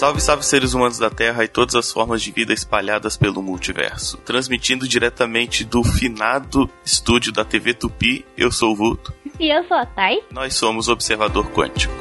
Salve, salve seres humanos da Terra e todas as formas de vida espalhadas pelo multiverso. Transmitindo diretamente do finado estúdio da TV Tupi, eu sou o Vulto. E eu sou a Thay. Nós somos Observador Quântico.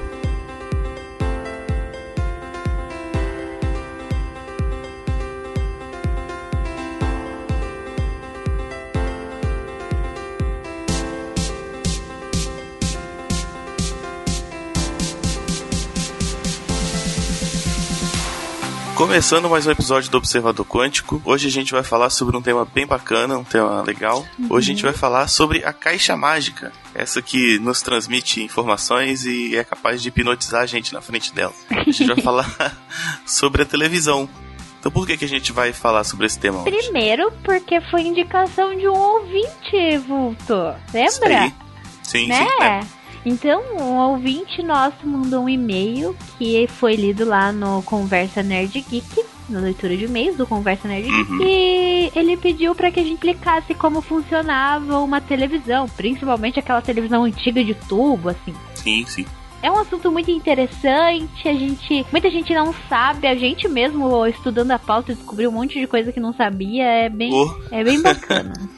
Começando mais um episódio do Observador Quântico. Hoje a gente vai falar sobre um tema bem bacana, um tema legal. Hoje a gente vai falar sobre a caixa mágica. Essa que nos transmite informações e é capaz de hipnotizar a gente na frente dela. A gente vai falar sobre a televisão. Então por que, que a gente vai falar sobre esse tema hoje? Primeiro, porque foi indicação de um ouvinte, Vulto. Lembra? Sim, né? sim. É. Então, um ouvinte nosso mandou um e-mail que foi lido lá no Conversa Nerd Geek, na leitura de e-mails do Conversa Nerd Geek, Uhum. e ele pediu para que a gente explicasse como funcionava uma televisão, principalmente aquela televisão antiga de tubo, assim. Sim, sim. É um assunto muito interessante, a gente, muita gente não sabe, a gente mesmo estudando a pauta descobriu um monte de coisa que não sabia, é bem, Oh. é bem bacana.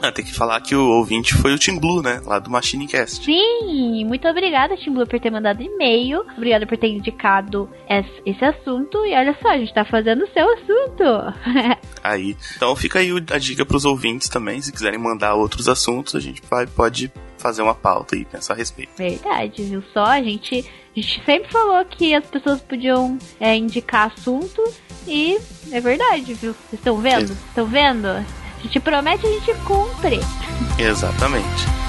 Ah, tem que falar que o ouvinte foi o Tim Blue, né? Lá do Machinecast. Sim, muito obrigada, Tim Blue, por ter mandado e-mail. Obrigada por ter indicado es- esse assunto. E olha só, a gente tá fazendo o seu assunto. Aí. Então fica aí a dica pros ouvintes também. Se quiserem mandar outros assuntos, a gente vai, pode fazer uma pauta e pensar a respeito. Verdade, viu só? A gente, a gente sempre falou que as pessoas podiam é, indicar assuntos. E é verdade, viu? Vocês estão vendo? Estão vendo? A gente promete, a gente cumpre. Exatamente.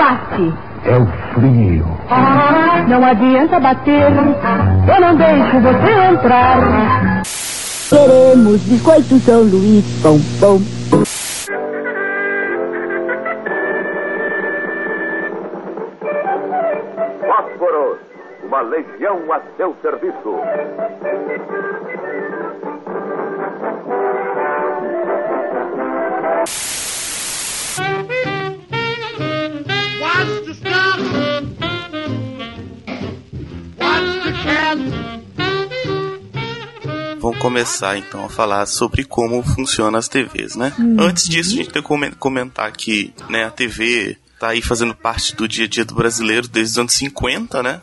Bate? É o frio. Não adianta bater, eu não deixo você entrar. Queremos biscoito São Luís, pão, pão. Fósforos, uma legião a seu serviço. Começar então a falar sobre como funcionam as TVs, né? Antes disso, a gente tem que comen- comentar que né, a TV tá aí fazendo parte do dia a dia do brasileiro desde os anos 50, né?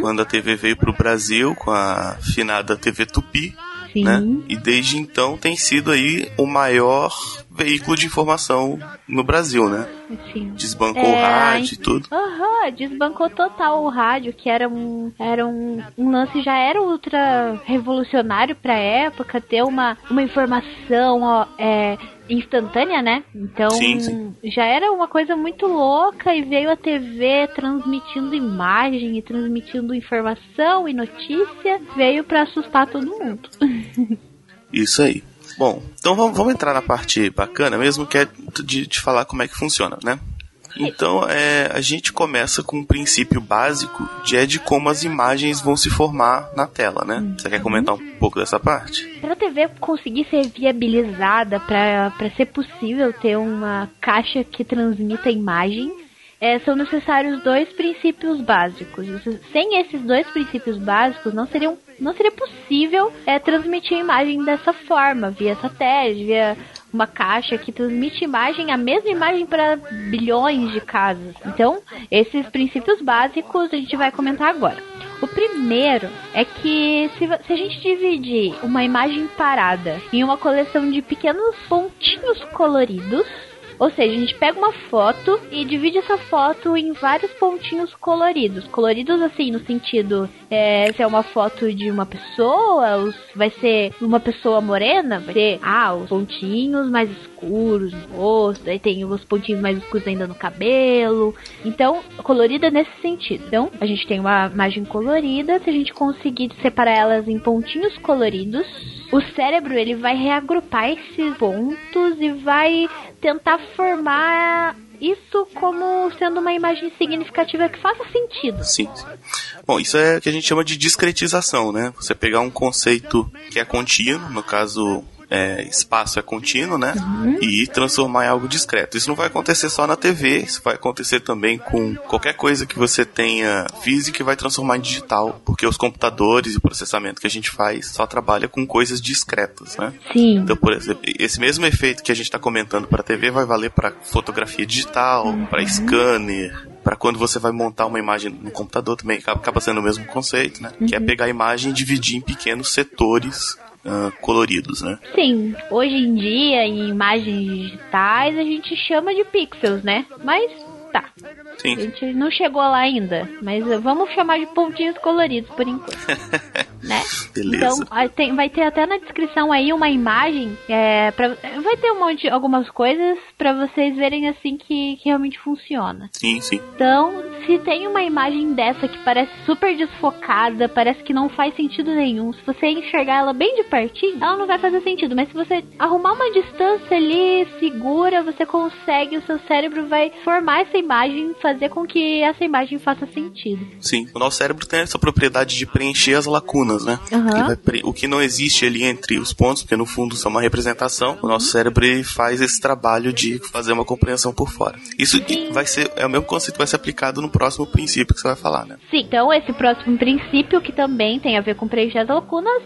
Quando a TV veio pro Brasil com a finada TV Tupi, né? E desde então tem sido aí o maior veículo de informação no Brasil, né? Sim. Desbancou É, o rádio e tudo. Aham, desbancou total o rádio, que era um, era um, um lance, já era ultra revolucionário pra época, ter uma, uma informação ó, é, instantânea, né? Então Sim, sim. já era uma coisa muito louca e veio a TV transmitindo imagem e transmitindo informação e notícia, veio pra assustar todo mundo. Isso aí. Bom, então vamos, vamos entrar na parte bacana mesmo, que é de, de falar como é que funciona, né? Então, é, a gente começa com um princípio básico de, é de como as imagens vão se formar na tela, né? Você quer comentar um pouco dessa parte? Para a TV conseguir ser viabilizada, para ser possível ter uma caixa que transmita imagem, é, são necessários dois princípios básicos. Sem esses dois princípios básicos, não, seriam, não seria possível é, transmitir imagem dessa forma, via satélite, via uma caixa que transmite imagem, a mesma imagem para bilhões de casas. Então, esses princípios básicos a gente vai comentar agora. O primeiro é que se, se a gente dividir uma imagem parada em uma coleção de pequenos pontinhos coloridos, ou seja, a gente pega uma foto e divide essa foto em vários pontinhos coloridos. Coloridos assim, no sentido, é, se é uma foto de uma pessoa, vai ser uma pessoa morena, vai ter, ah, os pontinhos mais escuros no rosto, aí tem os pontinhos mais escuros ainda no cabelo. Então, colorida nesse sentido. Então, a gente tem uma imagem colorida, se a gente conseguir separar elas em pontinhos coloridos, o cérebro ele vai reagrupar esses pontos e vai tentar formar isso como sendo uma imagem significativa que faça sentido. Sim, sim. Bom, isso é o que a gente chama de discretização, né? Você pegar um conceito que é contínuo, no caso é, espaço é contínuo, né? Uhum. E transformar em algo discreto. Isso não vai acontecer só na TV, isso vai acontecer também com qualquer coisa que você tenha física e vai transformar em digital, porque os computadores e o processamento que a gente faz só trabalha com coisas discretas, né? Sim. Então, por exemplo, esse mesmo efeito que a gente está comentando para TV vai valer para fotografia digital, uhum. para scanner, para quando você vai montar uma imagem no computador também acaba sendo o mesmo conceito, né? Uhum. Que é uhum. pegar a imagem e dividir em pequenos setores uh, coloridos, né? Sim, hoje em dia em imagens digitais a gente chama de pixels, né? Mas tá. Sim. A gente não chegou lá ainda, mas vamos chamar de pontinhos coloridos por enquanto. né? Beleza. Então, tem, vai ter até na descrição aí uma imagem, é, pra, vai ter um monte, algumas coisas para vocês verem assim que, que realmente funciona. Sim, sim. Então, se tem uma imagem dessa que parece super desfocada, parece que não faz sentido nenhum, se você enxergar ela bem de pertinho, ela não vai fazer sentido, mas se você arrumar uma distância ali segura, você consegue, o seu cérebro vai formar essa imagem, fazer com que essa imagem faça sentido. Sim, o nosso cérebro tem essa propriedade de preencher as lacunas, né? Uhum. o que não existe ali entre os pontos, porque no fundo são uma representação, o nosso cérebro faz esse trabalho de fazer uma compreensão por fora. Isso vai ser, é o mesmo conceito que vai ser aplicado no próximo princípio que você vai falar, né? Sim, então esse próximo princípio, que também tem a ver com preencher as lacunas,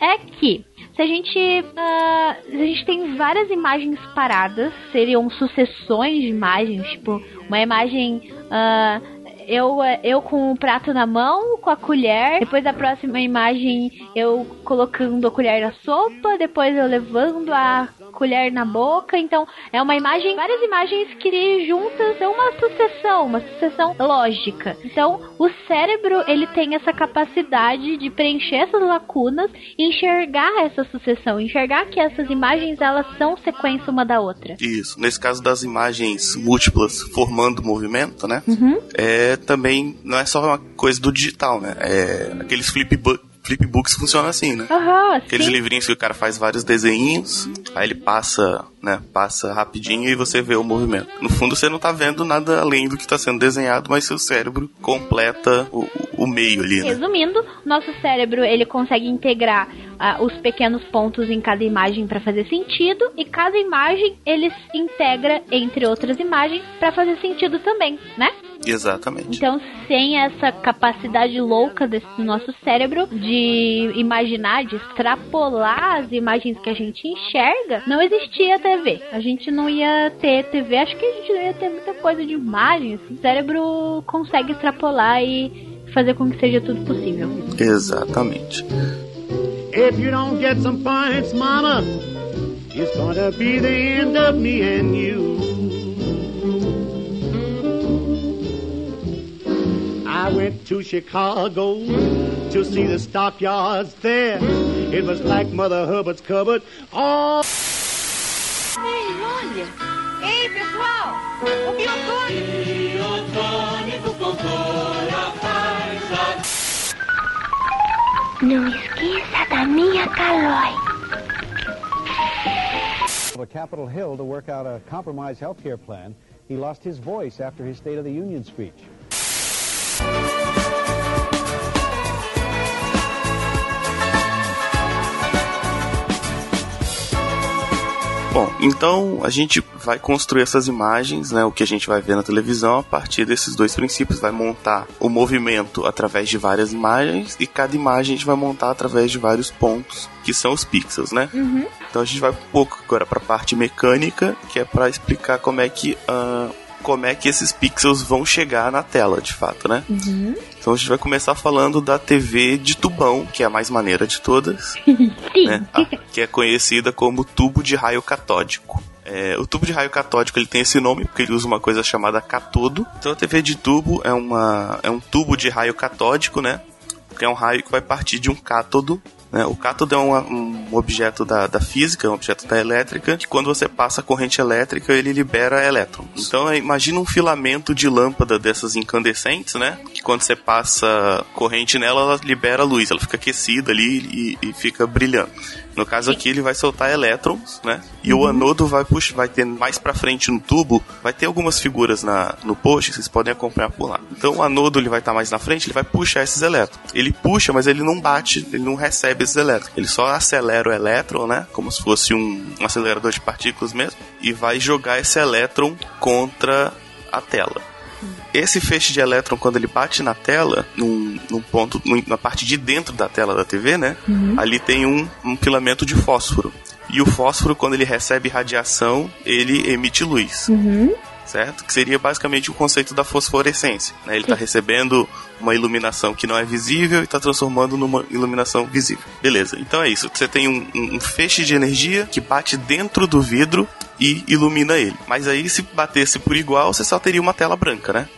é que se a gente uh, a gente tem várias imagens paradas, seriam sucessões de imagens, tipo uma imagem uh, eu, eu com o prato na mão, com a colher. Depois a próxima imagem eu colocando a colher na sopa. Depois eu levando a colher na boca. Então é uma imagem, várias imagens que juntas é uma sucessão, uma sucessão lógica. Então o cérebro ele tem essa capacidade de preencher essas lacunas e enxergar essa sucessão, enxergar que essas imagens elas são sequência uma da outra. Isso. Nesse caso das imagens múltiplas formando movimento, né? Uhum. É também não é só uma coisa do digital, né? É aqueles flipbook flipbooks funciona assim, né? Uhum, Aqueles sim. livrinhos que o cara faz vários desenhos, aí ele passa, né? Passa rapidinho e você vê o movimento. No fundo, você não tá vendo nada além do que está sendo desenhado, mas seu cérebro completa o, o meio ali, né? Resumindo, nosso cérebro ele consegue integrar uh, os pequenos pontos em cada imagem para fazer sentido e cada imagem ele integra entre outras imagens para fazer sentido também, né? Exatamente. Então, sem essa capacidade louca desse nosso cérebro de imaginar, de extrapolar as imagens que a gente enxerga, não existia TV. A gente não ia ter TV, acho que a gente não ia ter muita coisa de imagem. Assim. O cérebro consegue extrapolar e fazer com que seja tudo possível. Exatamente. If you don't get some points, mama, it's gonna be the end of me and you. Went to Chicago to see the stockyards there. It was like Mother Hubbard's cupboard. Oh. Ei, olha! Ei, pessoal! O Não esqueça da minha calói. A Capitol Hill to work out a compromise health care plan. He lost his voice after his State of the Union speech. Bom, então a gente vai construir essas imagens, né, o que a gente vai ver na televisão, a partir desses dois princípios, vai montar o movimento através de várias imagens e cada imagem a gente vai montar através de vários pontos, que são os pixels, né? Uhum. Então a gente vai um pouco agora para a parte mecânica, que é para explicar como é que uh, como é que esses pixels vão chegar na tela, de fato, né? Uhum. Então a gente vai começar falando da TV de tubão, que é a mais maneira de todas. Né? Que é conhecida como tubo de raio catódico. É, o tubo de raio catódico ele tem esse nome porque ele usa uma coisa chamada catodo. Então a TV de tubo é, uma, é um tubo de raio catódico, né? Que é um raio que vai partir de um cátodo né? O cátodo é um, um objeto da, da, física, um objeto da elétrica, que quando você passa corrente elétrica, ele libera elétrons. Então, é, imagina um filamento de lâmpada dessas incandescentes, né? Que quando você passa corrente nela, ela libera luz, ela fica aquecida ali e, e fica brilhando. No caso aqui, ele vai soltar elétrons, né? E o anodo vai puxar, vai ter mais pra frente no tubo, vai ter algumas figuras na, no post, vocês podem acompanhar por lá. Então o anodo ele vai estar mais na frente, ele vai puxar esses elétrons. Ele puxa, mas ele não bate, ele não recebe esses elétrons. Ele só acelera o elétron, né? Como se fosse um, um acelerador de partículas mesmo, e vai jogar esse elétron contra a tela. Esse feixe de elétron, quando ele bate na tela, num, num ponto, num, na parte de dentro da tela da TV, né? Ali tem um, um filamento de fósforo. E o fósforo, quando ele recebe radiação, ele emite luz. Certo? Que seria basicamente o conceito da fosforescência. Né? Ele está recebendo uma iluminação que não é visível e está transformando numa iluminação visível. Beleza, então é isso. Você tem um, um- um feixe de energia que bate dentro do vidro e ilumina ele. Mas aí, se batesse por igual, você só teria uma tela branca, né?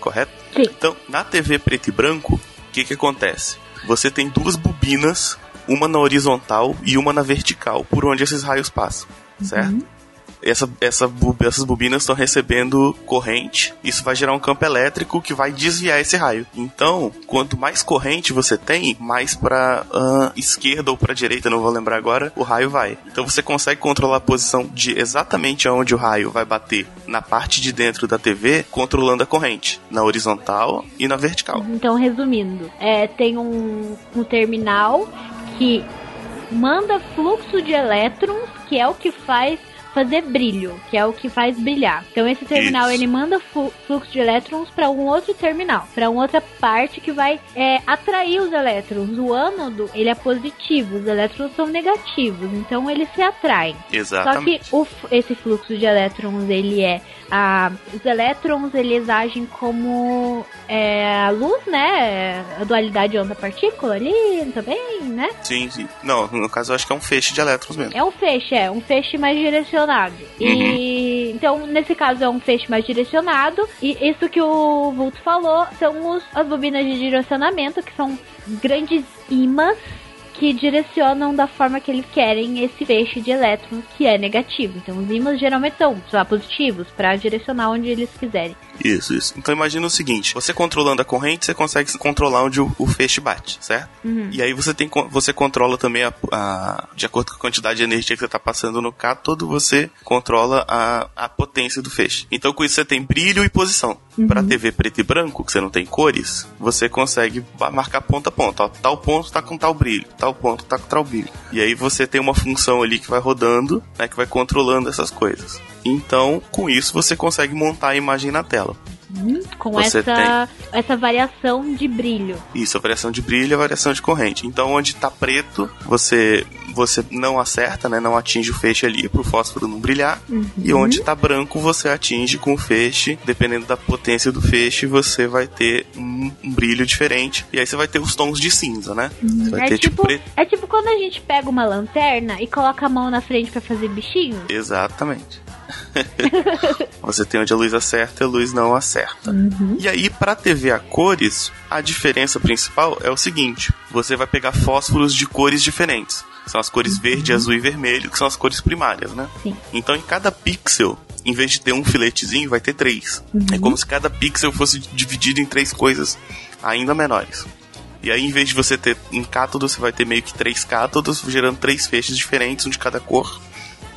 Correto? Sim. Então, na TV preto e branco, o que, que acontece? Você tem duas bobinas, uma na horizontal e uma na vertical, por onde esses raios passam, certo? Essa, essa, essas bobinas estão recebendo corrente, isso vai gerar um campo elétrico que vai desviar esse raio. Então, quanto mais corrente você tem, mais para esquerda ou para direita, não vou lembrar agora, o raio vai. Então você consegue controlar a posição de exatamente onde o raio vai bater na parte de dentro da TV, controlando a corrente, na horizontal e na vertical. Então, resumindo, é, tem um, um terminal que manda fluxo de elétrons, que é o que faz fazer brilho, que é o que faz brilhar. Então esse terminal Isso. ele manda fluxo de elétrons para um outro terminal, para uma outra parte que vai é, atrair os elétrons. O ânodo ele é positivo, os elétrons são negativos, então eles se atraem. Só Exatamente. que o esse fluxo de elétrons, ele é. Os elétrons, eles agem como é, a luz, né? A dualidade onda-partícula ali também, né? Sim, sim. Não, no caso eu acho que é um feixe de elétrons mesmo. É um feixe, é. Um feixe mais direcionado. E. Então, nesse caso, é um feixe mais direcionado. E isso que o Vulto falou são os, as bobinas de direcionamento, que são grandes imãs que direcionam da forma que eles querem esse feixe de elétrons que é negativo. Então, os ímãs geralmente são positivos para direcionar onde eles quiserem. Isso, isso. Então imagina o seguinte: você controlando a corrente, você consegue controlar onde o, o feixe bate, certo? E aí você tem você controla também a, a- de acordo com a quantidade de energia que você está passando no cátodo, você controla a, a potência do feixe. Então com isso você tem brilho e posição. Para TV preto e branco, que você não tem cores, você consegue marcar ponto a ponto. Ó, tal ponto tá com tal brilho, tal ponto tá com tal brilho. E aí você tem uma função ali que vai rodando, né, que vai controlando essas coisas. Então, com isso você consegue montar a imagem na tela. Com Você essa, essa variação de brilho. Isso, a variação de brilho e a variação de corrente. Então, onde tá preto, você você não acerta, né? Não atinge o feixe ali pro fósforo não brilhar. E onde tá branco, você atinge com o feixe. Dependendo da potência do feixe, você vai ter um, um brilho diferente. E aí você vai ter os tons de cinza, né? Vai É ter tipo, tipo, preto. é tipo quando a gente pega uma lanterna e coloca a mão na frente pra fazer bichinho. Exatamente. Você tem onde a luz acerta e a luz não acerta. E aí, para TV a cores, a diferença principal é o seguinte: você vai pegar fósforos de cores diferentes. São as cores verde, azul e vermelho, que são as cores primárias, né? Sim. Então, em cada pixel, em vez de ter um filetezinho, vai ter três. É como se cada pixel fosse dividido em três coisas ainda menores. E aí, em vez de você ter um cátodo, você vai ter meio que três cátodos, gerando três feixes diferentes, um de cada cor.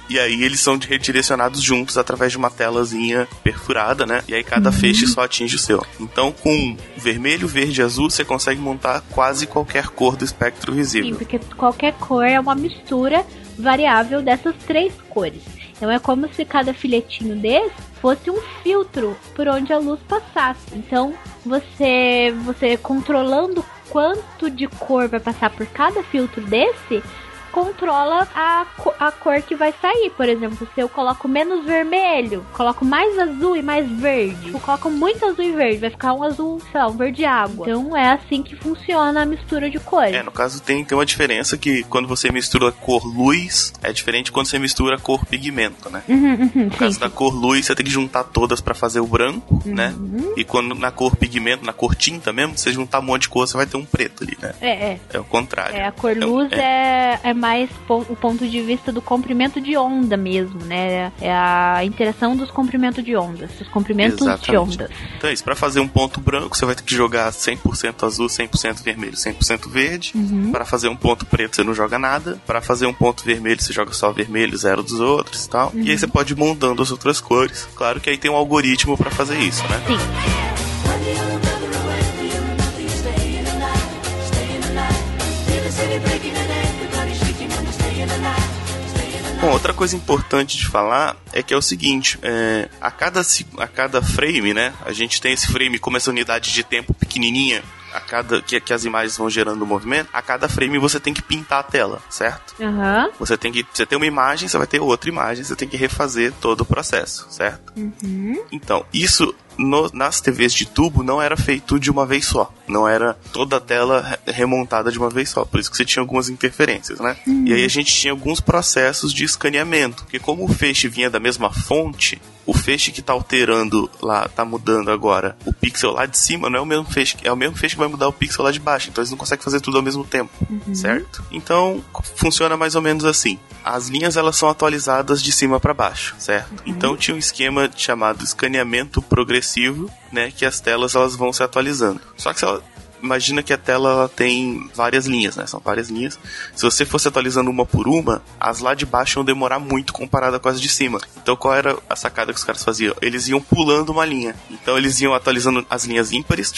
E aí eles são redirecionados juntos através de uma telazinha perfurada, né? E aí cada feixe só atinge o seu. Então, com vermelho, verde e azul, você consegue montar quase qualquer cor do espectro Sim, visível. porque qualquer cor é uma mistura variável dessas três cores. Então é como se cada filetinho desse fosse um filtro por onde a luz passasse. Então você você controlando quanto de cor vai passar por cada filtro desse, controla a, a cor que vai sair. Por exemplo, se eu coloco menos vermelho, coloco mais azul e mais verde. Eu coloco muito azul e verde, vai ficar um azul, sei lá, um verde água. Então é assim que funciona a mistura de cores. É, no caso tem, tem uma diferença que quando você mistura cor luz, é diferente quando você mistura cor pigmento, né? Uhum, uhum, No sim, caso da cor luz, você tem que juntar todas pra fazer o branco, né? E quando na cor pigmento, na cor tinta mesmo, você juntar um monte de cor, você vai ter um preto ali, né? É, é. É o contrário. É, a cor É um- luz é, é mais po o ponto de vista do comprimento de onda mesmo, né? É a interação dos comprimentos de ondas, os comprimentos Exatamente. de ondas. Então é isso, pra fazer um ponto branco, você vai ter que jogar 100% azul, 100% vermelho, 100% verde. Uhum. Para fazer um ponto preto, você não joga nada. Para fazer um ponto vermelho, você joga só vermelho, zero dos outros e tal. Uhum. E aí você pode ir montando as outras cores. Claro que aí tem um algoritmo para fazer isso, né? Sim. Bom, outra coisa importante de falar é que é o seguinte, é, a, cada, a cada frame, né, a gente tem esse frame como essa unidade de tempo pequenininha, a cada que, que, as imagens vão gerando movimento, a cada frame você tem que pintar a tela, certo? Uhum. Você tem que você tem uma imagem, você vai ter outra imagem, você tem que refazer todo o processo, certo? Uhum. Então, isso no, nas TVs de tubo não era feito de uma vez só. Não era toda a tela remontada de uma vez só. Por isso que você tinha algumas interferências, né? Uhum. E aí a gente tinha alguns processos de escaneamento. Porque como o feixe vinha da mesma fonte, o feixe que tá alterando lá, tá mudando agora o pixel lá de cima, não é o mesmo feixe, é o mesmo feixe que vai mudar o pixel lá de baixo. Então eles não conseguem fazer tudo ao mesmo tempo, uhum. certo? Então funciona mais ou menos assim. As linhas elas são atualizadas de cima para baixo, certo? Uhum. Então tinha um esquema chamado escaneamento progressivo né, que as telas elas vão se atualizando. Só que se ela, imagina que a tela tem várias linhas, né? São várias linhas. Se você fosse atualizando uma por uma, as lá de baixo iam demorar muito comparada com as de cima. Então qual era a sacada que os caras faziam? Eles iam pulando uma linha. Então eles iam atualizando as linhas ímpares,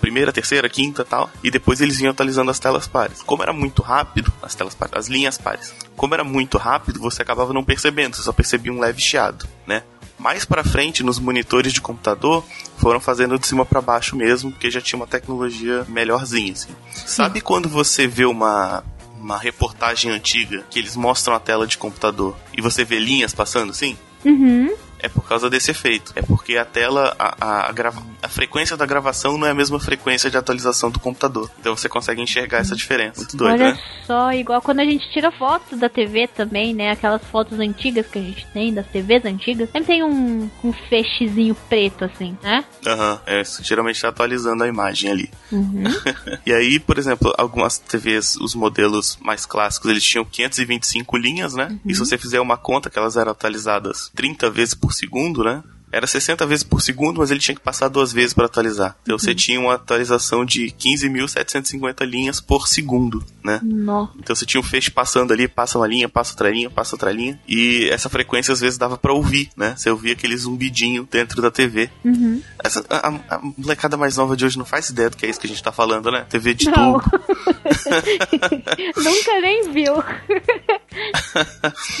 primeira, terceira, quinta, tal, e depois eles iam atualizando as telas pares. Como era muito rápido, as telas pares, as linhas pares. Como era muito rápido, você acabava não percebendo, você só percebia um leve chiado, né? mais para frente nos monitores de computador foram fazendo de cima para baixo mesmo, porque já tinha uma tecnologia melhorzinha assim. Sabe quando você vê uma uma reportagem antiga que eles mostram a tela de computador e você vê linhas passando assim? Uhum é por causa desse efeito. É porque a tela, a, a, a, grava, a, frequência da gravação não é a mesma frequência de atualização do computador. Então você consegue enxergar essa diferença. Muito doido, Olha né? só, igual quando a gente tira fotos da TV também, né? Aquelas fotos antigas que a gente tem, das TVs antigas, sempre tem um, um feixezinho preto, assim, né? Aham, uhum, é, geralmente tá atualizando a imagem ali. Uhum. e aí, por exemplo, algumas TVs, os modelos mais clássicos, eles tinham 525 linhas, né? Uhum. E se você fizer uma conta que elas eram atualizadas 30 vezes por segundo, né? Era 60 vezes por segundo, mas ele tinha que passar duas vezes para atualizar. Então uhum. você tinha uma atualização de 15.750 linhas por segundo, né? Não. Então você tinha um feixe passando ali, passa uma linha, passa outra linha, passa outra linha. E essa frequência às vezes dava para ouvir, né? Você ouvia aquele zumbidinho dentro da TV. Uhum. Essa, a, a, molecada mais nova de hoje não faz ideia do que é isso que a gente tá falando, né? TV de não. tubo. Nunca nem viu.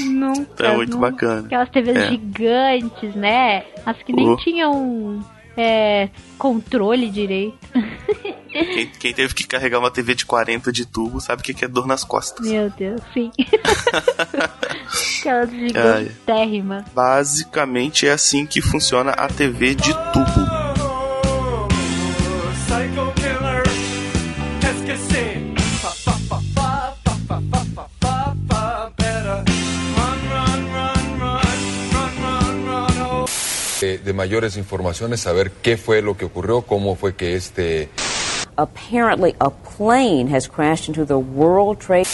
nunca. É muito nunca. bacana. Aquelas TVs é. gigantes, né? As que nem uh. tinham é, controle direito. Quem, quem, teve que carregar uma TV de 40 de tubo sabe o que é dor nas costas. Meu Deus, sim. Aquelas gigantérrimas. Basicamente é assim que funciona a TV de tubo. Mayores informaciones, saber qué fue lo que ocurrió, cómo fue que este... Apparently a plane has crashed into the World Trade...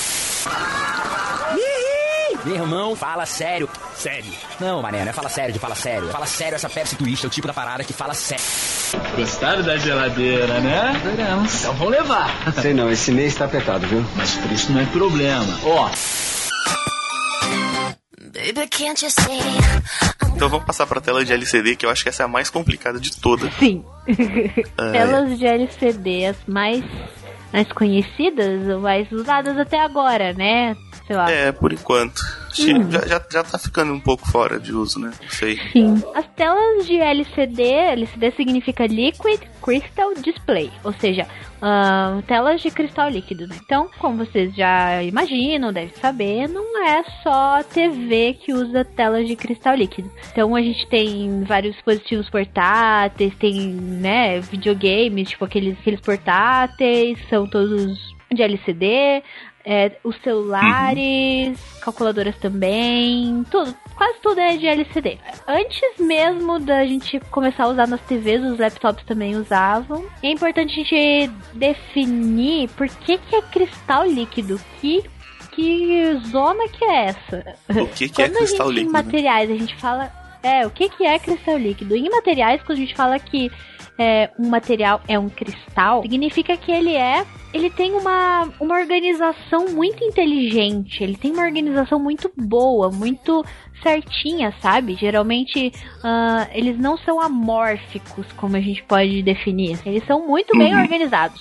Meu irmão, fala sério. Sério. Não, mané, não é fala sério de fala sério. Fala sério, essa Pepsi Twist é o tipo da parada que fala sério. Gostaram da geladeira, né? Adoramos. Então vamos levar. Sei não, esse mês tá apertado, viu? Mas por isso não é problema. Ó. Então vamos passar para a tela de LCD, que eu acho que essa é a mais complicada de todas. Sim. É. Telas de LCD, as mais, mais conhecidas ou mais usadas até agora, né? Sei lá. É, por enquanto. Hum. Já, já, já tá ficando um pouco fora de uso, né? Não sei. Sim. As telas de LCD, LCD significa Liquid Crystal Display, ou seja, uh, telas de cristal líquido. Né? Então, como vocês já imaginam, devem saber, não é só TV que usa telas de cristal líquido. Então, a gente tem vários dispositivos portáteis, tem, né, videogames, tipo aqueles, aqueles portáteis, são todos de LCD é, os celulares, uhum. calculadoras também, tudo, quase tudo é de LCD. Antes mesmo da gente começar a usar nas TVs, os laptops também usavam. É importante a gente definir por que, que é cristal líquido, que que zona que é essa? O que, que é cristal a gente, líquido? Em materiais, a gente fala. É, o que, que é cristal líquido? Em materiais, quando a gente fala que é, um material é um cristal, significa que ele é. Ele tem uma, uma organização muito inteligente, ele tem uma organização muito boa, muito certinha, sabe? Geralmente ah, eles não são amórficos, como a gente pode definir. Eles são muito bem Uhum. organizados,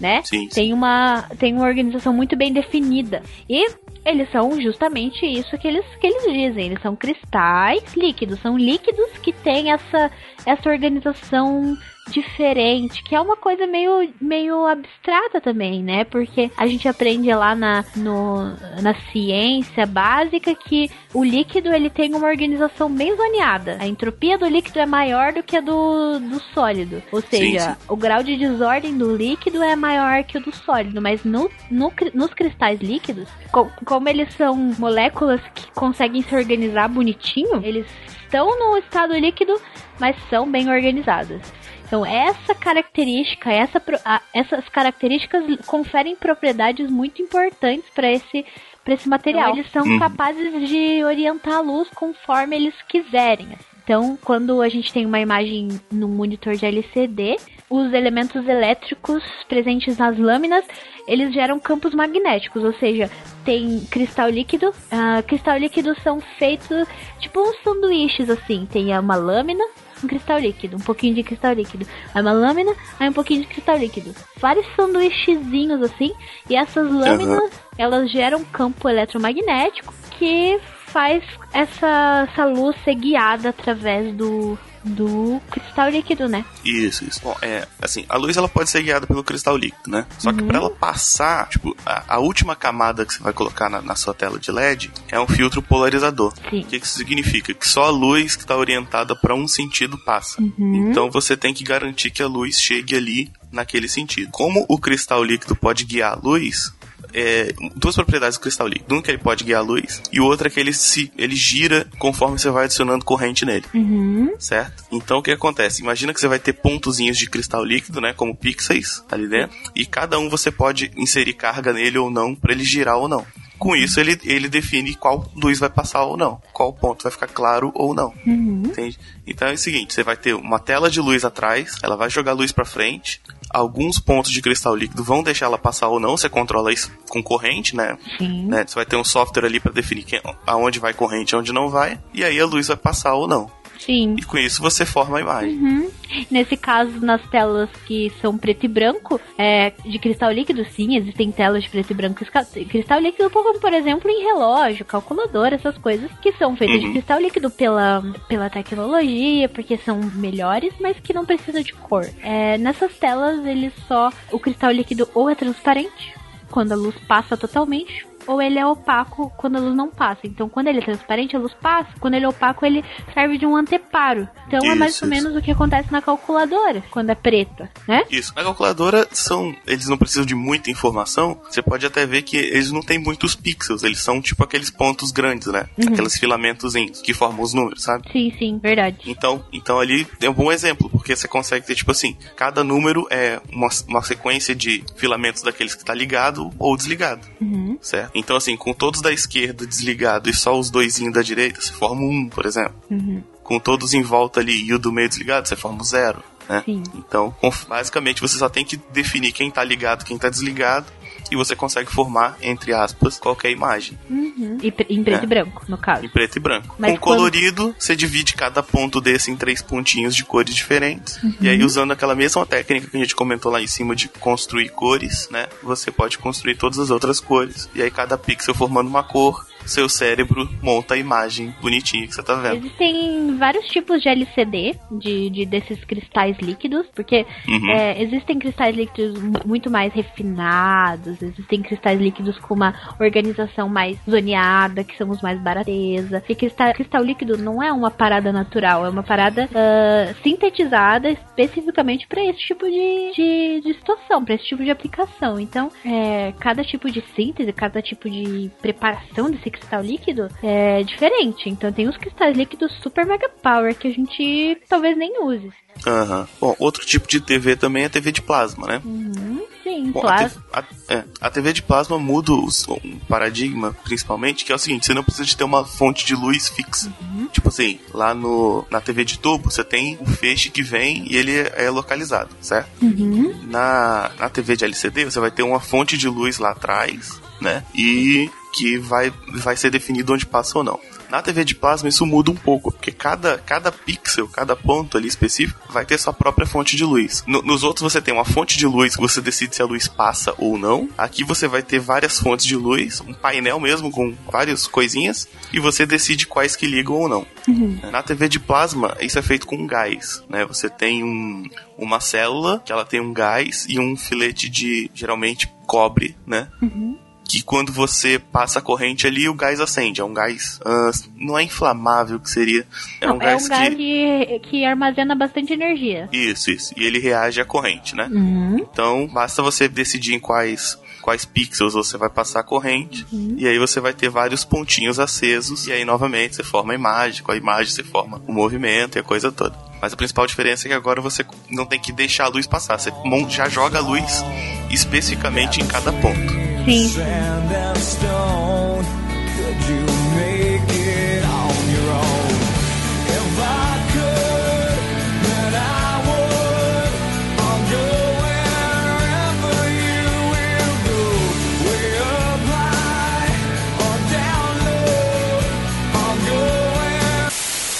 né? Sim, Tem uma tem uma organização muito bem definida. E eles são justamente isso que eles, que eles dizem. Eles são cristais líquidos. São líquidos que têm essa, essa organização diferente, que é uma coisa meio, meio abstrata também, né? Porque a gente aprende lá na, no, na ciência básica que o líquido ele tem uma organização bem zoneada. A entropia do líquido é maior do que a do, do sólido. Ou seja, sim. o grau de desordem do líquido é maior que o do sólido, mas no, no nos cristais líquidos, co- como eles são moléculas que conseguem se organizar bonitinho, eles estão no estado líquido, mas são bem organizadas. Então essa característica, essa, a- essas características conferem propriedades muito importantes para esse para esse material. Então, eles são Uhum. capazes de orientar a luz conforme eles quiserem. Então, quando a gente tem uma imagem no monitor de LCD, os elementos elétricos presentes nas lâminas, eles geram campos magnéticos, ou seja, tem cristal líquido. ah, cristal líquido são feitos tipo uns sanduíches assim, tem uma lâmina, um cristal líquido, um pouquinho de cristal líquido, aí uma lâmina, aí um pouquinho de cristal líquido. Vários sanduíchezinhos assim, e essas lâminas, elas geram um campo eletromagnético que faz essa, essa luz ser guiada através do, do cristal líquido, né? Isso, isso. Bom, é, assim, a luz ela pode ser guiada pelo cristal líquido, né? Só que Uhum. pra ela passar, tipo, a, a última camada que você vai colocar na, na sua tela de LED é um filtro polarizador. Sim. O que, que isso significa? Que só a luz que está orientada para um sentido passa. Uhum. Então você tem que garantir que a luz chegue ali naquele sentido. Como o cristal líquido pode guiar a luz, é, duas propriedades do cristal líquido. Um que ele pode guiar a luz e o outro é que ele se ele gira conforme você vai adicionando corrente nele. Uhum. Certo? Então o que acontece? Imagina que você vai ter pontozinhos de cristal líquido, né? Como pixels ali dentro. E cada um você pode inserir carga nele ou não para ele girar ou não. Com isso, ele, ele define qual luz vai passar ou não. Qual ponto vai ficar claro ou não. Uhum. Entende? Então é o seguinte: você vai ter uma tela de luz atrás, ela vai jogar luz para frente. Alguns pontos de cristal líquido vão deixar ela passar ou não. Você controla isso com corrente, né? Sim. né? Você vai ter um software ali para definir quem, aonde vai corrente e aonde não vai. E aí a luz vai passar ou não. Sim. E com isso você forma a imagem. Uhum. Nesse caso, nas telas que são preto e branco, é, de cristal líquido, sim, existem telas de preto e branco. Cristal líquido, como por exemplo em relógio, calculadora, essas coisas que são feitas de Uhum. cristal líquido pela, pela tecnologia, porque são melhores, mas que não precisam de cor. É, nessas telas, eles só. O cristal líquido ou é transparente, quando a luz passa totalmente, ou ele é opaco quando a luz não passa. Então, quando ele é transparente, a luz passa. Quando ele é opaco, ele serve de um anteparo. Então, é mais Isso, ou isso. menos o que acontece na calculadora, quando é preta, né? Isso. Na calculadora são. Eles não precisam de muita informação. Você pode até ver que eles não têm muitos pixels. Eles são tipo aqueles pontos grandes, né? Uhum. Aqueles filamentozinhos que formam os números, sabe? Sim, sim, verdade. Então, então ali é um bom exemplo, porque você consegue ter, tipo assim, cada número é uma, uma sequência de filamentos daqueles que tá ligado ou desligado, Uhum. certo? Então, assim, com todos da esquerda desligado e só os doisinhos da direita, você forma um, por exemplo. Uhum. Com todos em volta ali e o do meio desligado, você forma um zero, né? Então, basicamente, você só tem que definir quem tá ligado, quem tá desligado, e você consegue formar, entre aspas, qualquer imagem. Uhum. E em preto É. e branco, no caso. Em preto e branco. Mas Com quando- colorido, você divide cada ponto desse em três pontinhos de cores diferentes. Uhum. E aí, usando aquela mesma técnica que a gente comentou lá em cima de construir cores, né? Você pode construir todas as outras cores. E aí, cada pixel formando uma cor, seu cérebro monta a imagem bonitinha que você tá vendo. Existem vários tipos de LCD, de, de desses cristais líquidos, porque Uhum. é, existem cristais líquidos mu- muito mais refinados, existem cristais líquidos com uma organização mais zoneada, que são os mais barateza. E cristal, cristal líquido não é uma parada natural, é uma parada ah, sintetizada especificamente para esse tipo de, de, de situação, para esse tipo de aplicação. Então, é, cada tipo de síntese, cada tipo de preparação desse cristal líquido é diferente. Então, tem os cristais líquidos super mega power que a gente talvez nem use. Aham. Bom, outro tipo de TV também é TV de plasma, né? Uhum, sim, Bom, a. TV, a- É, a TV de plasma muda o um paradigma, principalmente, que é o seguinte, você não precisa de ter uma fonte de luz fixa. Uhum. Tipo assim, lá no, na TV de tubo, você tem o feixe que vem e ele é localizado, certo? Uhum. Na, na TV de LCD, você vai ter uma fonte de luz lá atrás, né? E que vai, vai ser definido onde passa ou não. Na TV de plasma isso muda um pouco, porque cada, cada pixel, cada ponto ali específico vai ter sua própria fonte de luz. No, nos outros você tem uma fonte de luz que você decide se a luz passa ou não. Aqui você vai ter várias fontes de luz, um painel mesmo com várias coisinhas, e você decide quais que ligam ou não. Uhum. Na TV de plasma, isso é feito com gás, né? Você tem um, uma célula que ela tem um gás e um filete de, geralmente, cobre, né? Uhum que quando você passa a corrente ali, o gás acende. É um gás. Uh, não é inflamável que seria. É não, um gás, é um gás que... que... que armazena bastante energia. Isso, isso. E ele reage à corrente, né? Uhum. Então, basta você decidir em quais quais pixels você vai passar a corrente. Uhum. E aí você vai ter vários pontinhos acesos. E aí, novamente, você forma a imagem. Com a imagem, você forma o movimento e a coisa toda. Mas a principal diferença é que agora você não tem que deixar a luz passar. Você já joga a luz especificamente em cada ponto. Sim.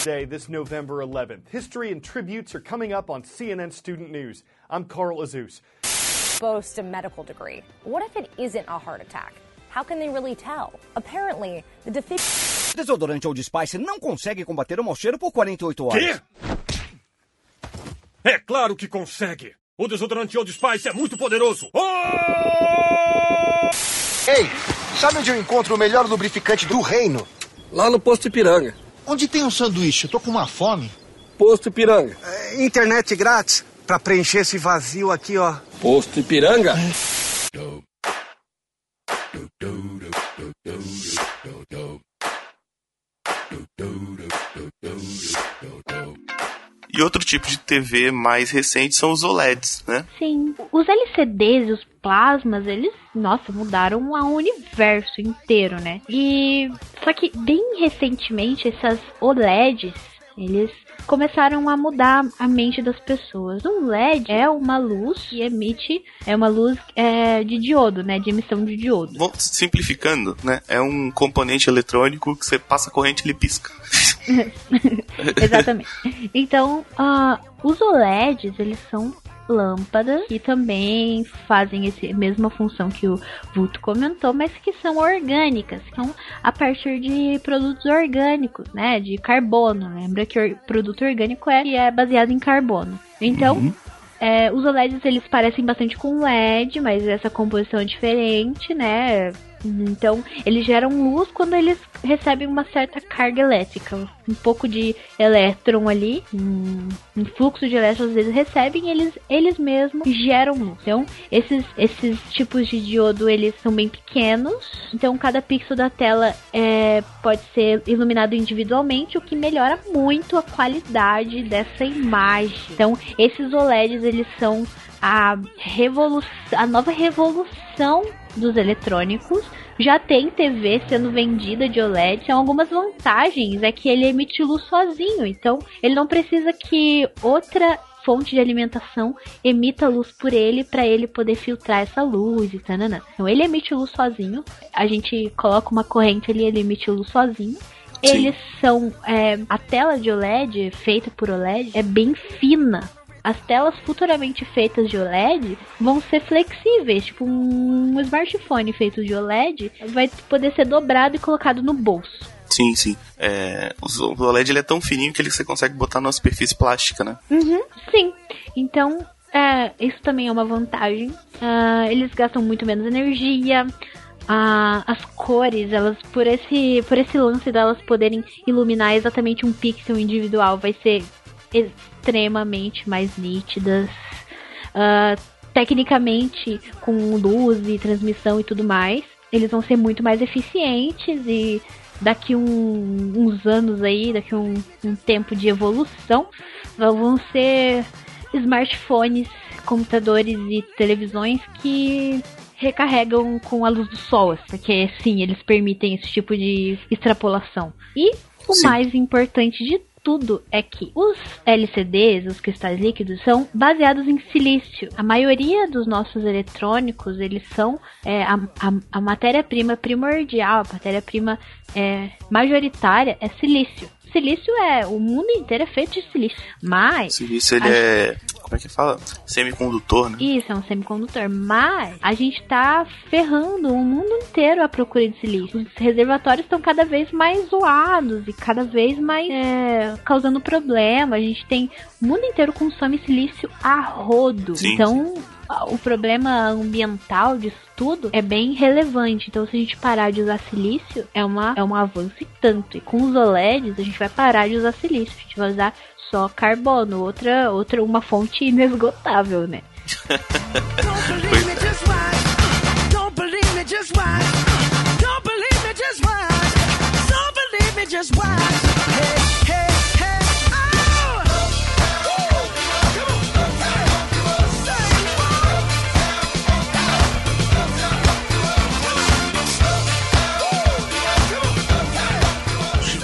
Day, this November 11th. History and tributes are coming up on CNN Student News. I'm Carl Azus. Boast a medical degree. What if it isn't a heart attack? How can they really tell? Apparently, the deficiency. Desodorante Old Spice não consegue combater o mau cheiro por 48 horas. Quê? É claro que consegue. O desodorante Old Spice é muito poderoso. Oh! Ei, sabe onde eu encontro o melhor lubrificante do reino? Lá no Posto Ipiranga. Onde tem um sanduíche? Eu tô com uma fome. Posto Ipiranga. É, internet grátis para preencher esse vazio aqui, ó. Posto Ipiranga. E outro tipo de TV mais recente são os OLEDs, né? Sim. Os LCDs e os plasmas, eles, nossa, mudaram o universo inteiro, né? E só que bem recentemente essas OLEDs, eles começaram a mudar a mente das pessoas. Um LED é uma luz que emite, é uma luz é, de diodo, né? De emissão de diodo. Bom, simplificando, né? É um componente eletrônico que você passa a corrente e ele pisca. Exatamente. Então, uh, os OLEDs, eles são lâmpadas que também fazem essa mesma função que o Vulto comentou, mas que são orgânicas, são a partir de produtos orgânicos, né, de carbono. Lembra que o produto orgânico é, é baseado em carbono. Então, uhum. É, os OLEDs eles parecem bastante com LED, mas essa composição é diferente, né? Então, eles geram luz quando eles recebem uma certa carga elétrica. Um pouco de elétron ali, um, fluxo de elétrons eles recebem eles, eles mesmos geram luz. Então, esses, esses tipos de diodo, eles são bem pequenos. Então, cada pixel da tela é, pode ser iluminado individualmente, o que melhora muito a qualidade dessa imagem. Então, esses OLEDs, eles são a, revolução, a nova revolução dos eletrônicos. Já tem TV sendo vendida de OLED. Tem algumas vantagens. É que ele emite luz sozinho. Então, ele não precisa que outra fonte de alimentação emita luz por ele para ele poder filtrar essa luz e tal. Então ele emite luz sozinho. A gente coloca uma corrente ali, ele emite luz sozinho. Sim. Eles são. É, a tela de OLED, feita por OLED, é bem fina as telas futuramente feitas de OLED vão ser flexíveis, tipo um smartphone feito de OLED vai poder ser dobrado e colocado no bolso. Sim, sim. É, o OLED ele é tão fininho que ele, você consegue botar numa superfície plástica, né? Uhum, sim. Então, é, isso também é uma vantagem. Uh, eles gastam muito menos energia. Uh, as cores, elas por esse, por esse lance delas poderem iluminar exatamente um pixel individual, vai ser extremamente mais nítidas. Uh, tecnicamente, com luz e transmissão e tudo mais, eles vão ser muito mais eficientes e daqui um, uns anos aí, daqui um, um tempo de evolução, vão ser smartphones, computadores e televisões que recarregam com a luz do sol, porque sim, eles permitem esse tipo de extrapolação. E o sim. mais importante de tudo é que os LCDs, os cristais líquidos, são baseados em silício. A maioria dos nossos eletrônicos, eles são é, a, a, a matéria-prima primordial, a matéria-prima é, majoritária é silício silício é. O mundo inteiro é feito de silício. Mas. Silício ele é. Como é que fala? Semicondutor, né? Isso, é um semicondutor. Mas a gente tá ferrando o mundo inteiro à procura de silício. Os reservatórios estão cada vez mais zoados e cada vez mais é, causando problema. A gente tem. O mundo inteiro consome silício a rodo. Sim, então. Sim o problema ambiental disso tudo é bem relevante. Então, se a gente parar de usar silício, é, uma, é um avanço e tanto. E com os OLEDs, a gente vai parar de usar silício. A gente vai usar só carbono, outra, outra uma fonte inesgotável, né? hey.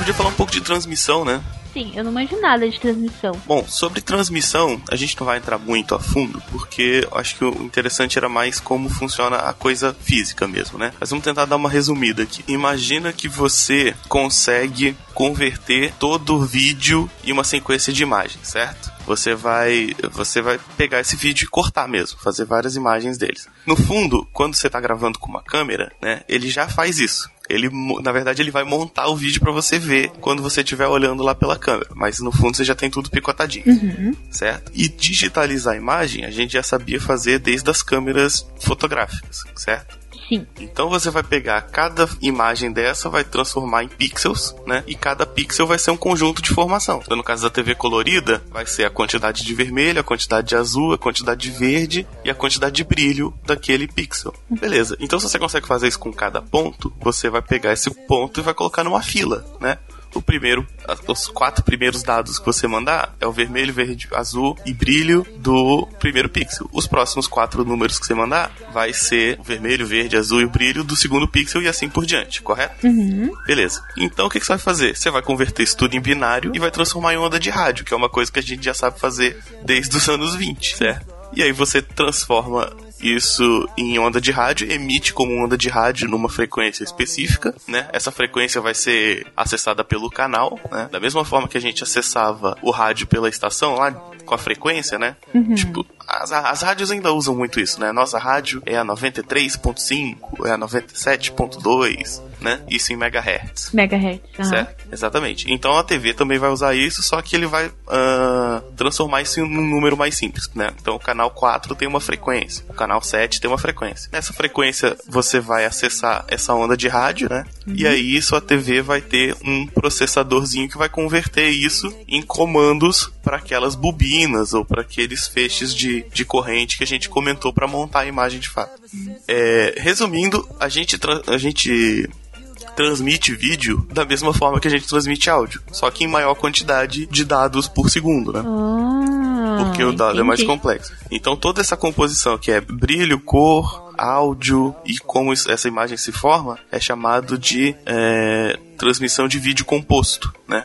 podia falar um pouco de transmissão, né? Sim, eu não manjo nada de transmissão. Bom, sobre transmissão, a gente não vai entrar muito a fundo, porque acho que o interessante era mais como funciona a coisa física mesmo, né? Mas vamos tentar dar uma resumida aqui. Imagina que você consegue converter todo o vídeo em uma sequência de imagens, certo? Você vai, você vai pegar esse vídeo e cortar mesmo, fazer várias imagens deles. No fundo, quando você está gravando com uma câmera, né, ele já faz isso. Ele, na verdade, ele vai montar o vídeo para você ver quando você estiver olhando lá pela câmera. Mas no fundo você já tem tudo picotadinho, uhum. certo? E digitalizar a imagem a gente já sabia fazer desde as câmeras fotográficas, certo? Sim. Então você vai pegar cada imagem dessa, vai transformar em pixels, né? E cada pixel vai ser um conjunto de formação. Então, no caso da TV colorida, vai ser a quantidade de vermelho, a quantidade de azul, a quantidade de verde e a quantidade de brilho daquele pixel. Beleza. Então, se você consegue fazer isso com cada ponto, você vai pegar esse ponto e vai colocar numa fila, né? O primeiro, os quatro primeiros dados que você mandar é o vermelho, verde, azul e brilho do primeiro pixel. Os próximos quatro números que você mandar vai ser o vermelho, verde, azul e o brilho do segundo pixel e assim por diante, correto? Uhum. Beleza. Então o que, que você vai fazer? Você vai converter isso tudo em binário e vai transformar em onda de rádio, que é uma coisa que a gente já sabe fazer desde os anos 20, certo? E aí você transforma isso em onda de rádio, emite como onda de rádio numa frequência específica, né? Essa frequência vai ser acessada pelo canal, né? Da mesma forma que a gente acessava o rádio pela estação lá com a frequência, né? Uhum. Tipo, as, as rádios ainda usam muito isso, né? Nossa rádio é a 93.5, é a 97.2, né? Isso em megahertz. Megahertz, uhum. certo? Exatamente. Então a TV também vai usar isso, só que ele vai uh, transformar isso em um número mais simples, né? Então o canal 4 tem uma frequência, o canal 7 tem uma frequência. Nessa frequência você vai acessar essa onda de rádio, né? Uhum. E aí sua TV vai ter um processadorzinho que vai converter isso em comandos para aquelas ou para aqueles feixes de, de corrente que a gente comentou para montar a imagem de fato. É, resumindo, a gente, a gente transmite vídeo da mesma forma que a gente transmite áudio, só que em maior quantidade de dados por segundo, né? Ah, Porque o dado entendi. é mais complexo. Então toda essa composição que é brilho, cor, áudio e como essa imagem se forma é chamado de é, transmissão de vídeo composto, né?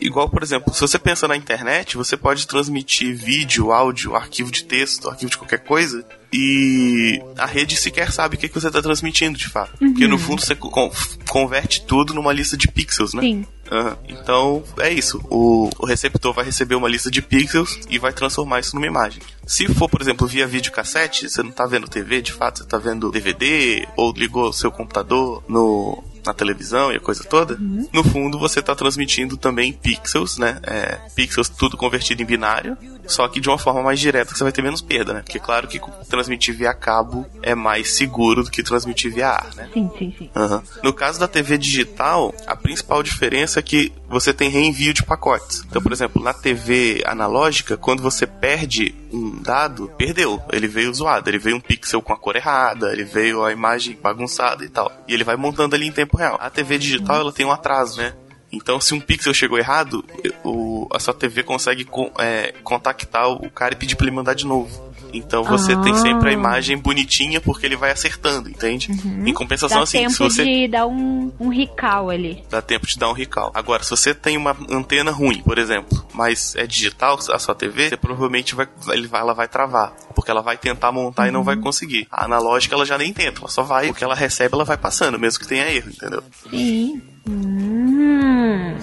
Igual, por exemplo, se você pensa na internet, você pode transmitir vídeo, áudio, arquivo de texto, arquivo de qualquer coisa, e a rede sequer sabe o que, que você está transmitindo de fato. Uhum. Porque no fundo você con converte tudo numa lista de pixels, né? Sim. Uhum. Então é isso. O, o, receptor vai receber uma lista de pixels e vai transformar isso numa imagem. Se for, por exemplo, via videocassete, você não está vendo TV de fato, você está vendo DVD ou ligou seu computador no, na televisão e a coisa toda, uhum. no fundo você está transmitindo também pixels, né? É, pixels tudo convertido em binário, só que de uma forma mais direta que você vai ter menos perda, né? Porque claro que transmitir via cabo é mais seguro do que transmitir via ar, né? Sim, sim, sim. Uhum. No caso da TV digital, a principal diferença é que você tem reenvio de pacotes. Então, por exemplo, na TV analógica, quando você perde um dado, perdeu. Ele veio zoado, ele veio um pixel com a cor errada, ele veio a imagem bagunçada e tal. E ele vai montando ali em tempo real. A TV digital, ela tem um atraso, né? Então, se um pixel chegou errado, o, a sua TV consegue é, contactar o cara e pedir pra ele mandar de novo. Então você ah. tem sempre a imagem bonitinha porque ele vai acertando, entende? Uhum. Em compensação, Dá assim, tempo se você. de dar um, um recall ali. Dá tempo de dar um recall. Agora, se você tem uma antena ruim, por exemplo, mas é digital a sua TV, você provavelmente vai, ela vai travar. Porque ela vai tentar montar uhum. e não vai uhum. conseguir. A analógica ela já nem tenta, ela só vai. O que ela recebe, ela vai passando, mesmo que tenha erro, entendeu? Sim. Hum.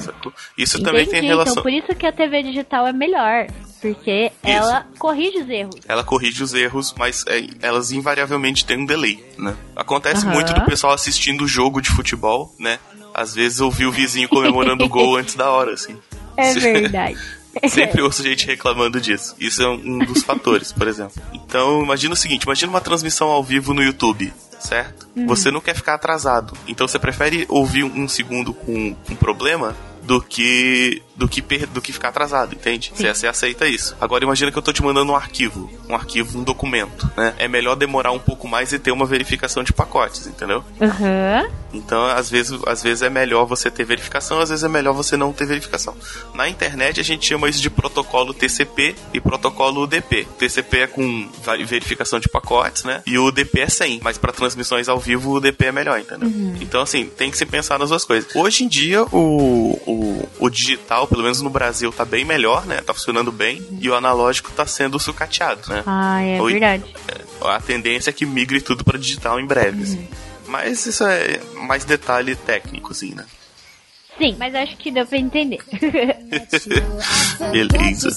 Isso Entendi. também tem relação. Então, por isso que a TV digital é melhor. Porque isso. ela corrige os erros. Ela corrige os erros, mas é, elas invariavelmente têm um delay, né? Acontece uhum. muito do pessoal assistindo o jogo de futebol, né? Às vezes ouvir o vizinho comemorando o gol antes da hora, assim. É verdade. Sempre ouço gente reclamando disso. Isso é um dos fatores, por exemplo. Então, imagina o seguinte: imagina uma transmissão ao vivo no YouTube certo? Uhum. Você não quer ficar atrasado. Então você prefere ouvir um segundo com um problema do que do que do que ficar atrasado, entende? Você, você aceita isso. Agora imagina que eu tô te mandando um arquivo, um arquivo, um documento, né? É melhor demorar um pouco mais e ter uma verificação de pacotes, entendeu? Uhum. Então, às vezes, às vezes é melhor você ter verificação, às vezes é melhor você não ter verificação. Na internet a gente chama isso de protocolo TCP e protocolo UDP. TCP é com verificação de pacotes, né? E o UDP é sem, mas para transmissões ao vivo o UDP é melhor, entendeu? Uhum. Então, assim, tem que se pensar nas duas coisas. Hoje em dia, o, o, o digital, pelo menos no Brasil, tá bem melhor, né? Tá funcionando bem. Uhum. E o analógico tá sendo sucateado, né? Ah, é o, verdade. É, a tendência é que migre tudo para digital em breve, assim. uhum. assim. Mas isso é mais detalhe técnico, assim, né? Sim, mas acho que deu pra entender. Beleza.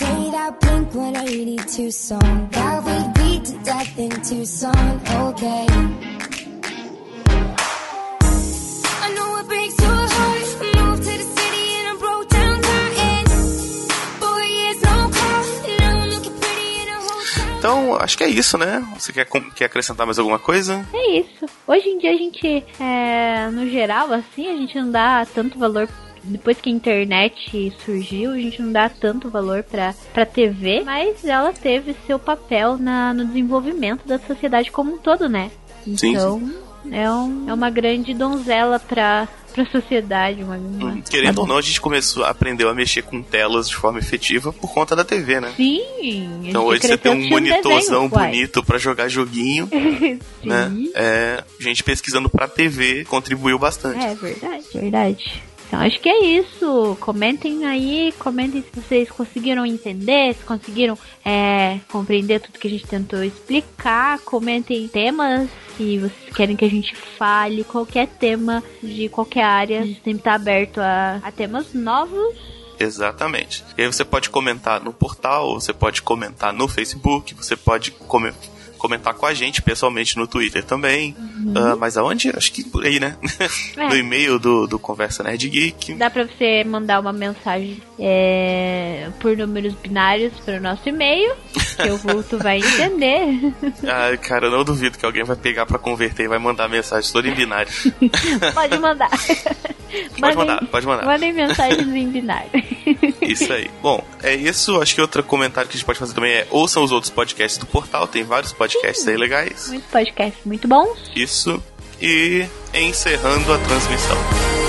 Play that Blink 182 song that we to death in Tucson, okay. I know it breaks your heart. Moved to the city and I broke down crying. Four years no call, now I'm looking pretty in a hotel. Então, acho que é isso, né? Você quer, quer acrescentar mais alguma coisa? É isso. Hoje em dia a gente, é, no geral, assim, a gente não dá tanto valor depois que a internet surgiu, a gente não dá tanto valor pra, pra TV, mas ela teve seu papel na, no desenvolvimento da sociedade como um todo, né? Então, sim, sim. É, um, é uma grande donzela pra, pra sociedade. Uma, uma... Hum, querendo tá ou não, a gente começou, aprendeu a mexer com telas de forma efetiva por conta da TV, né? Sim. Então hoje você tem um monitorzão bonito para jogar joguinho, né? É, gente pesquisando pra TV contribuiu bastante. É verdade, verdade. Então acho que é isso. Comentem aí, comentem se vocês conseguiram entender, se conseguiram é, compreender tudo que a gente tentou explicar. Comentem temas se vocês querem que a gente fale, qualquer tema de qualquer área. A gente sempre está aberto a, a temas novos. Exatamente. E aí você pode comentar no portal, você pode comentar no Facebook, você pode comentar comentar com a gente pessoalmente no Twitter também. Uhum. Uh, mas aonde? Acho que por aí, né? É. no e-mail do, do Conversa Nerd Geek. Dá pra você mandar uma mensagem é, por números binários para o nosso e-mail, que o vulto vai entender. ah, cara, eu não duvido que alguém vai pegar para converter e vai mandar mensagem toda em binário. pode mandar. Pode mandem, mandar, pode mandar. Mandem mensagens em binário. Isso aí. Bom, é isso. Acho que outro comentário que a gente pode fazer também é ouçam os outros podcasts do portal. Tem vários podcasts Sim. aí legais. Muitos podcasts muito bons. Isso. E encerrando a transmissão.